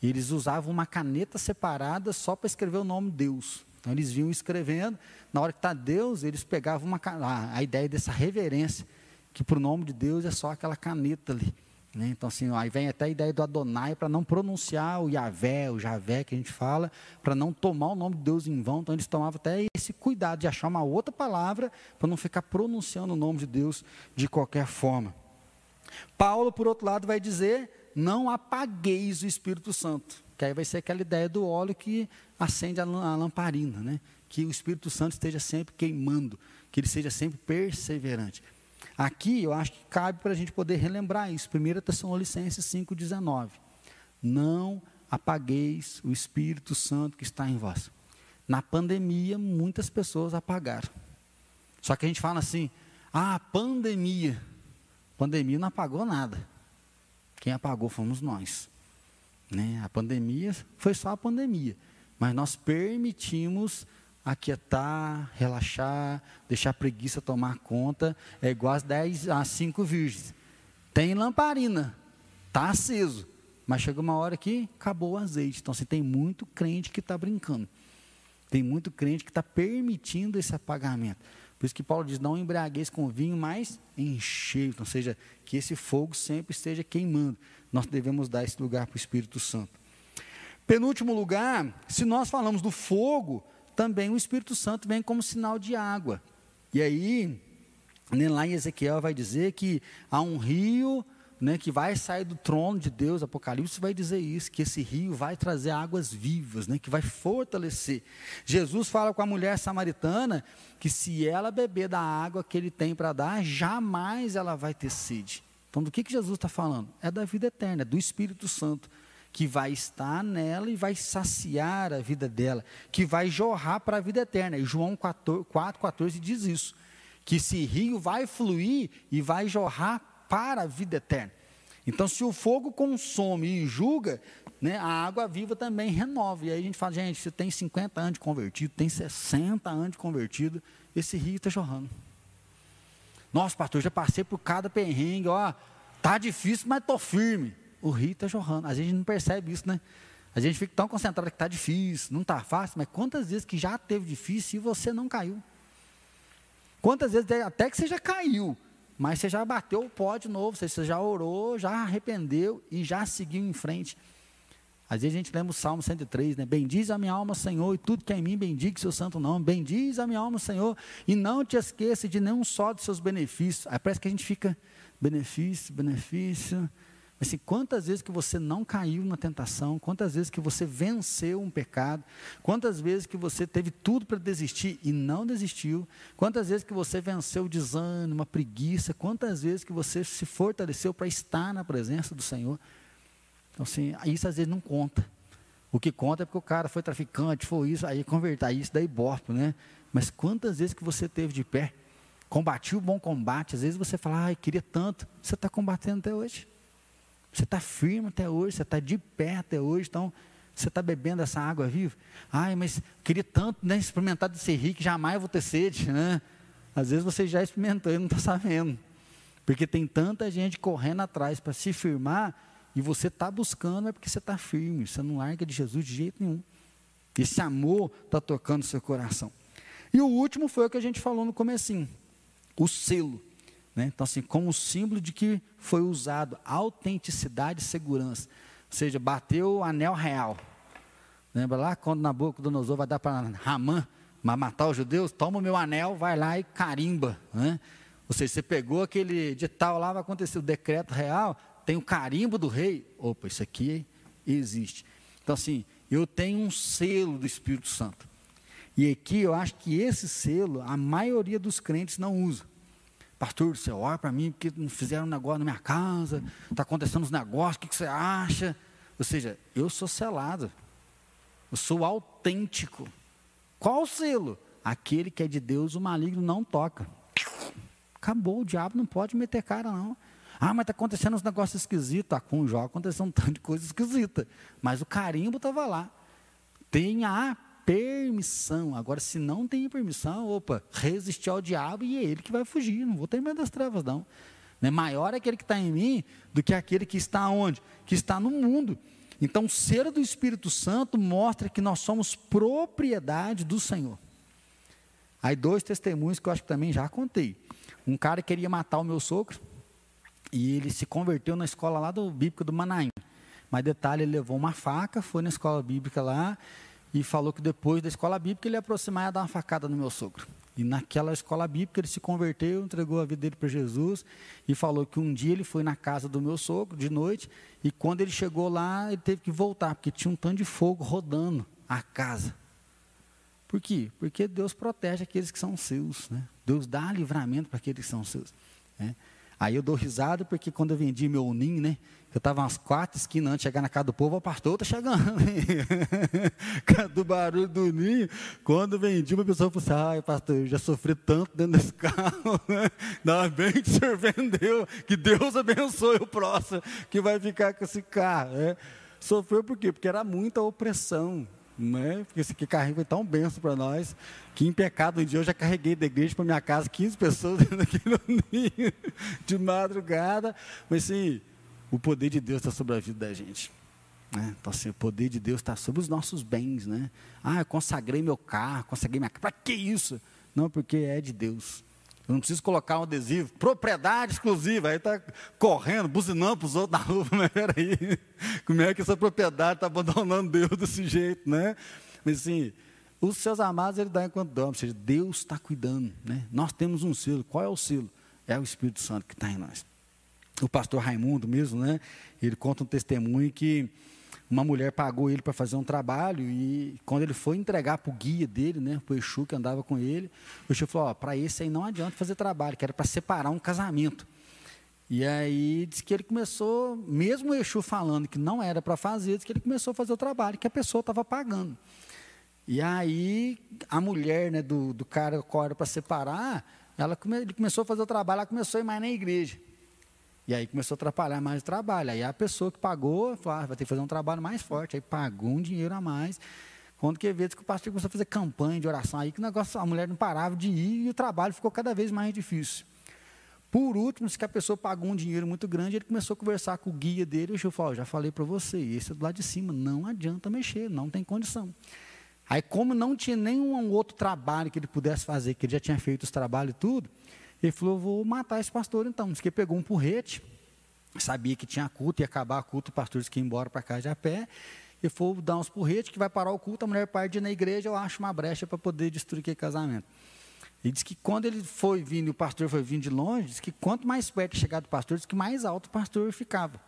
eles usavam uma caneta separada só para escrever o nome de Deus. Então eles vinham escrevendo, na hora que está Deus, eles pegavam uma, a, a ideia dessa reverência, que para o nome de Deus é só aquela caneta ali. Né? Então, assim, aí vem até a ideia do Adonai para não pronunciar o Yahvé, o Javé que a gente fala, para não tomar o nome de Deus em vão. Então, eles tomavam até esse cuidado de achar uma outra palavra para não ficar pronunciando o nome de Deus de qualquer forma. Paulo, por outro lado, vai dizer: não apagueis o Espírito Santo. Que aí vai ser aquela ideia do óleo que acende a lamparina, né? Que o Espírito Santo esteja sempre queimando, que ele seja sempre perseverante. Aqui eu acho que cabe para a gente poder relembrar isso. 1 Tessalonicenses 5,19. Não apagueis o Espírito Santo que está em vós. Na pandemia, muitas pessoas apagaram. Só que a gente fala assim: ah, pandemia. Pandemia não apagou nada. Quem apagou fomos nós. Né? A pandemia foi só a pandemia. Mas nós permitimos aquietar, relaxar, deixar a preguiça tomar conta, é igual às 10, às 5 virgens. Tem lamparina, está aceso, mas chega uma hora que acabou o azeite. Então, você tem muito crente que está brincando. Tem muito crente que está permitindo esse apagamento. Por isso que Paulo diz: não embriagueis com vinho, mas enchei. Ou seja, que esse fogo sempre esteja queimando. Nós devemos dar esse lugar para o Espírito Santo. Penúltimo lugar, se nós falamos do fogo, também o Espírito Santo vem como sinal de água. E aí, lá em Ezequiel vai dizer que há um rio né, que vai sair do trono de Deus, Apocalipse vai dizer isso, que esse rio vai trazer águas vivas, né, que vai fortalecer. Jesus fala com a mulher samaritana que se ela beber da água que ele tem para dar, jamais ela vai ter sede. Então, do que, que Jesus está falando? É da vida eterna, é do Espírito Santo que vai estar nela e vai saciar a vida dela, que vai jorrar para a vida eterna. E João 4,14 diz isso: que esse rio vai fluir e vai jorrar para a vida eterna. Então, se o fogo consome e julga, né, a água viva também renova. E aí a gente fala, gente, você tem 50 anos de convertido, tem 60 anos de convertido, esse rio está jorrando. Nossa, pastor, já passei por cada perrengue, ó, tá difícil, mas estou firme o rio está jorrando. A gente não percebe isso, né? A gente fica tão concentrado que está difícil, não está fácil, mas quantas vezes que já teve difícil e você não caiu? Quantas vezes até que você já caiu, mas você já bateu o pó de novo, você já orou, já arrependeu e já seguiu em frente. Às vezes a gente lembra o Salmo 103, né? Bendiz a minha alma, Senhor, e tudo que é em mim, bendiga seu santo nome. Bendiz a minha alma, Senhor, e não te esqueça de nenhum só dos seus benefícios. Aí parece que a gente fica, benefício, benefício, Assim, quantas vezes que você não caiu na tentação, quantas vezes que você venceu um pecado, quantas vezes que você teve tudo para desistir e não desistiu, quantas vezes que você venceu o desânimo, a preguiça, quantas vezes que você se fortaleceu para estar na presença do Senhor. Então, assim, isso às vezes não conta. O que conta é porque o cara foi traficante, foi isso, aí converter isso, daí bordo, né? Mas quantas vezes que você teve de pé, combatiu o bom combate, às vezes você fala, ai, queria tanto, você está combatendo até hoje. Você está firme até hoje, você está de pé até hoje, então você está bebendo essa água viva. Ai, mas queria tanto né, experimentar de ser rico, jamais vou ter sede. Né? Às vezes você já experimentou e não está sabendo. Porque tem tanta gente correndo atrás para se firmar e você está buscando é porque você está firme, você não larga de Jesus de jeito nenhum. Esse amor está tocando seu coração. E o último foi o que a gente falou no comecinho, o selo. Né? Então, assim, como símbolo de que foi usado autenticidade e segurança. Ou seja, bateu o anel real. Lembra lá quando Nabucodonosor vai dar para Ramã matar os judeus? Toma o meu anel, vai lá e carimba. Né? Ou seja, você pegou aquele edital lá, vai acontecer o decreto real, tem o carimbo do rei. Opa, isso aqui existe. Então, assim, eu tenho um selo do Espírito Santo. E aqui eu acho que esse selo, a maioria dos crentes não usa. Pastor, você ora para mim porque não fizeram um negócio na minha casa, está acontecendo uns negócios, o que, que você acha? Ou seja, eu sou selado, eu sou autêntico. Qual o selo? Aquele que é de Deus, o maligno não toca. Acabou, o diabo não pode meter cara, não. Ah, mas está acontecendo uns negócios esquisitos. Ah, com o Jó aconteceu um tanto de coisa esquisita. Mas o carimbo estava lá. Tenha a permissão. Agora, se não tem permissão, opa, resistir ao diabo e é ele que vai fugir. Não vou ter medo das trevas, não. Né? Maior é aquele que está em mim do que aquele que está onde? Que está no mundo. Então, o ser do Espírito Santo mostra que nós somos propriedade do Senhor. Aí, dois testemunhos que eu acho que também já contei. Um cara queria matar o meu sogro e ele se converteu na escola lá do Bíblico do Manaim. Mas detalhe, ele levou uma faca, foi na escola bíblica lá e falou que depois da escola bíblica ele ia aproximar e ia dar uma facada no meu sogro. E naquela escola bíblica ele se converteu, entregou a vida dele para Jesus e falou que um dia ele foi na casa do meu sogro de noite e quando ele chegou lá ele teve que voltar porque tinha um tanto de fogo rodando a casa. Por quê? Porque Deus protege aqueles que são seus, né? Deus dá livramento para aqueles que são seus. Né? Aí eu dou risada porque quando eu vendi meu ninho, né? Eu estava umas quatro esquinas antes de chegar na casa do povo, o pastor está chegando. (laughs) do barulho do ninho. Quando vendi, uma pessoa falou assim: pastor, eu já sofri tanto dentro desse (laughs) carro. Né? Ainda bem que o senhor vendeu. Que Deus abençoe o próximo que vai ficar com esse carro. Né? Sofreu por quê? Porque era muita opressão né? Porque esse aqui carrinho foi tão benção para nós, que em pecado um dia eu já carreguei da igreja para minha casa 15 pessoas (laughs) dentro daquele ninho, de madrugada. Mas sim, o poder de Deus está sobre a vida da gente. Né? Então, assim, o poder de Deus está sobre os nossos bens. Né? Ah, eu consagrei meu carro, consagrei minha casa. Para que isso? Não, porque é de Deus. Eu não preciso colocar um adesivo, propriedade exclusiva. Aí está correndo, buzinando para os outros na rua. (laughs) Mas peraí, como é que essa propriedade está abandonando Deus desse jeito, né? Mas assim, os seus amados ele dá enquanto dorme, ou seja, Deus está cuidando, né? Nós temos um selo. Qual é o selo? É o Espírito Santo que está em nós. O pastor Raimundo mesmo, né? Ele conta um testemunho que uma mulher pagou ele para fazer um trabalho e quando ele foi entregar para o guia dele, né, para o Exu que andava com ele, o Exu falou, para esse aí não adianta fazer trabalho, que era para separar um casamento. E aí disse que ele começou, mesmo o Exu falando que não era para fazer, disse que ele começou a fazer o trabalho que a pessoa estava pagando. E aí a mulher né, do, do cara que era para separar, ela ele começou a fazer o trabalho, ela começou a ir mais na igreja. E aí começou a atrapalhar mais o trabalho. Aí a pessoa que pagou, falou, ah, vai ter que fazer um trabalho mais forte. Aí pagou um dinheiro a mais. Quando que vê que o pastor começou a fazer campanha de oração, aí que o negócio, a mulher não parava de ir e o trabalho ficou cada vez mais difícil. Por último, se que a pessoa pagou um dinheiro muito grande, ele começou a conversar com o guia dele, e falou, já falei para você, esse é do lado de cima, não adianta mexer, não tem condição. Aí, como não tinha nenhum outro trabalho que ele pudesse fazer, que ele já tinha feito os trabalhos e tudo, ele falou, vou matar esse pastor então. Diz que pegou um porrete, sabia que tinha culto, ia acabar culto, o pastor disse que ia embora para casa de a pé. Ele falou, dar uns porretes, que vai parar o culto, a mulher parte na igreja, eu acho uma brecha para poder destruir aquele casamento. E diz que quando ele foi vindo, e o pastor foi vindo de longe, diz que quanto mais perto chegava do pastor, diz que mais alto o pastor ficava.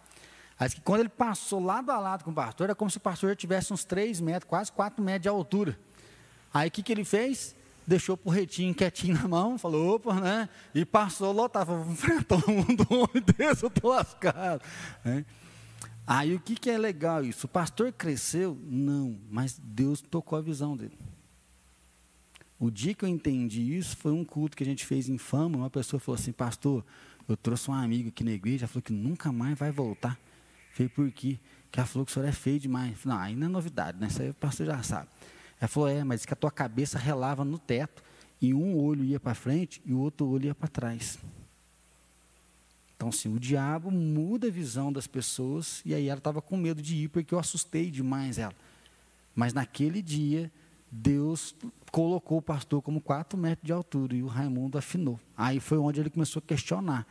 Aí diz que quando ele passou lado a lado com o pastor, era como se o pastor tivesse uns 3 metros, quase 4 metros de altura. Aí o que, que ele fez? Deixou o porretinho quietinho na mão, falou, opa, né? E passou, lotava, enfrentou o mundo (laughs) homem desse, eu estou lascado. Né? Aí o que, que é legal isso? O pastor cresceu? Não, mas Deus tocou a visão dele. O dia que eu entendi isso foi um culto que a gente fez em fama. Uma pessoa falou assim: Pastor, eu trouxe um amigo aqui na igreja, falou que nunca mais vai voltar. Falei, por quê? Que ela falou que o senhor é feio demais. Falei, não, aí não é novidade, né? Isso aí o pastor já sabe. Ela falou: É, mas que a tua cabeça relava no teto, e um olho ia para frente e o outro olho ia para trás. Então, assim, o diabo muda a visão das pessoas, e aí ela estava com medo de ir, porque eu assustei demais ela. Mas naquele dia, Deus colocou o pastor como quatro metros de altura, e o Raimundo afinou. Aí foi onde ele começou a questionar.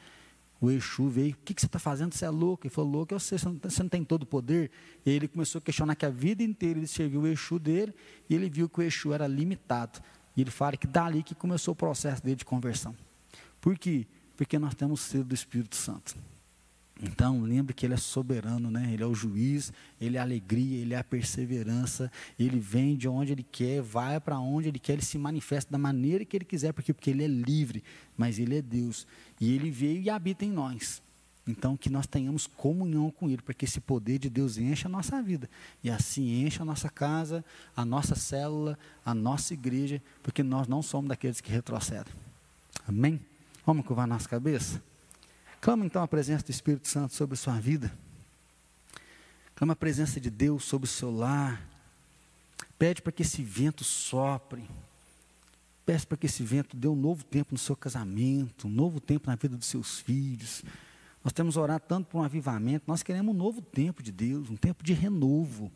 O Exu veio, o que, que você está fazendo? Você é louco? Ele falou, louco, eu sei, você não, você não tem todo o poder. E ele começou a questionar que a vida inteira ele serviu o Exu dele, e ele viu que o Exu era limitado. E ele fala que dali que começou o processo dele de conversão. Por quê? Porque nós temos selo do Espírito Santo. Então, lembre que Ele é soberano, né? Ele é o juiz, Ele é a alegria, Ele é a perseverança, Ele vem de onde Ele quer, vai para onde Ele quer, Ele se manifesta da maneira que Ele quiser, porque, porque Ele é livre, mas Ele é Deus. E Ele veio e habita em nós. Então, que nós tenhamos comunhão com Ele, para que esse poder de Deus encha a nossa vida. E assim encha a nossa casa, a nossa célula, a nossa igreja, porque nós não somos daqueles que retrocedem. Amém? Vamos curvar nossa cabeça? Clama então a presença do Espírito Santo sobre a sua vida. Clama a presença de Deus sobre o seu lar. Pede para que esse vento sopre. Peça para que esse vento dê um novo tempo no seu casamento, um novo tempo na vida dos seus filhos. Nós temos orado tanto por um avivamento, nós queremos um novo tempo de Deus, um tempo de renovo,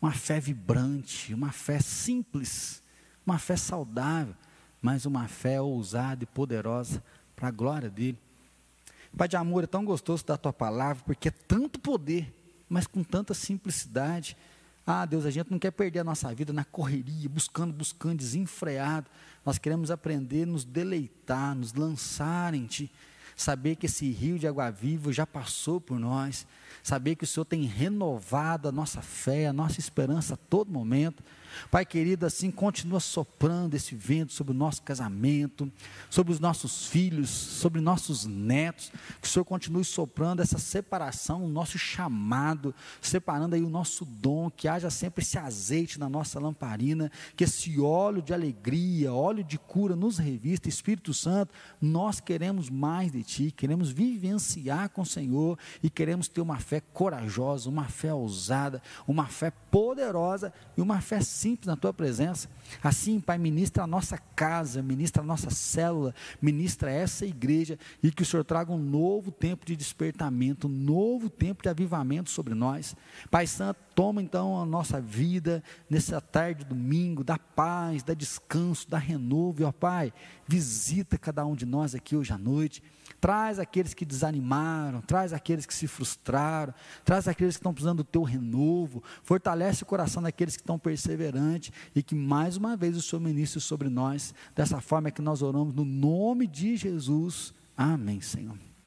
uma fé vibrante, uma fé simples, uma fé saudável, mas uma fé ousada e poderosa para a glória dele. Pai de amor, é tão gostoso da tua palavra, porque é tanto poder, mas com tanta simplicidade. Ah, Deus, a gente não quer perder a nossa vida na correria, buscando, buscando, desenfreado. Nós queremos aprender, nos deleitar, nos lançar em Ti. Saber que esse rio de água viva já passou por nós. Saber que o Senhor tem renovado a nossa fé, a nossa esperança a todo momento Pai querido, assim continua soprando esse vento sobre o nosso casamento, sobre os nossos filhos, sobre nossos netos, que o Senhor continue soprando essa separação, o nosso chamado, separando aí o nosso dom, que haja sempre esse azeite na nossa lamparina, que esse óleo de alegria, óleo de cura nos revista, Espírito Santo, nós queremos mais de Ti, queremos vivenciar com o Senhor e queremos ter uma fé corajosa, uma fé ousada, uma fé poderosa e uma fé simples na tua presença. Assim, Pai, ministra a nossa casa, ministra a nossa célula, ministra essa igreja e que o Senhor traga um novo tempo de despertamento, um novo tempo de avivamento sobre nós. Pai Santo, toma então a nossa vida nessa tarde, domingo, da paz, da descanso, da renovo, ó Pai, visita cada um de nós aqui hoje à noite Traz aqueles que desanimaram, traz aqueles que se frustraram, traz aqueles que estão precisando do teu renovo, fortalece o coração daqueles que estão perseverantes e que mais uma vez o Senhor ministre sobre nós, dessa forma que nós oramos no nome de Jesus. Amém, Senhor.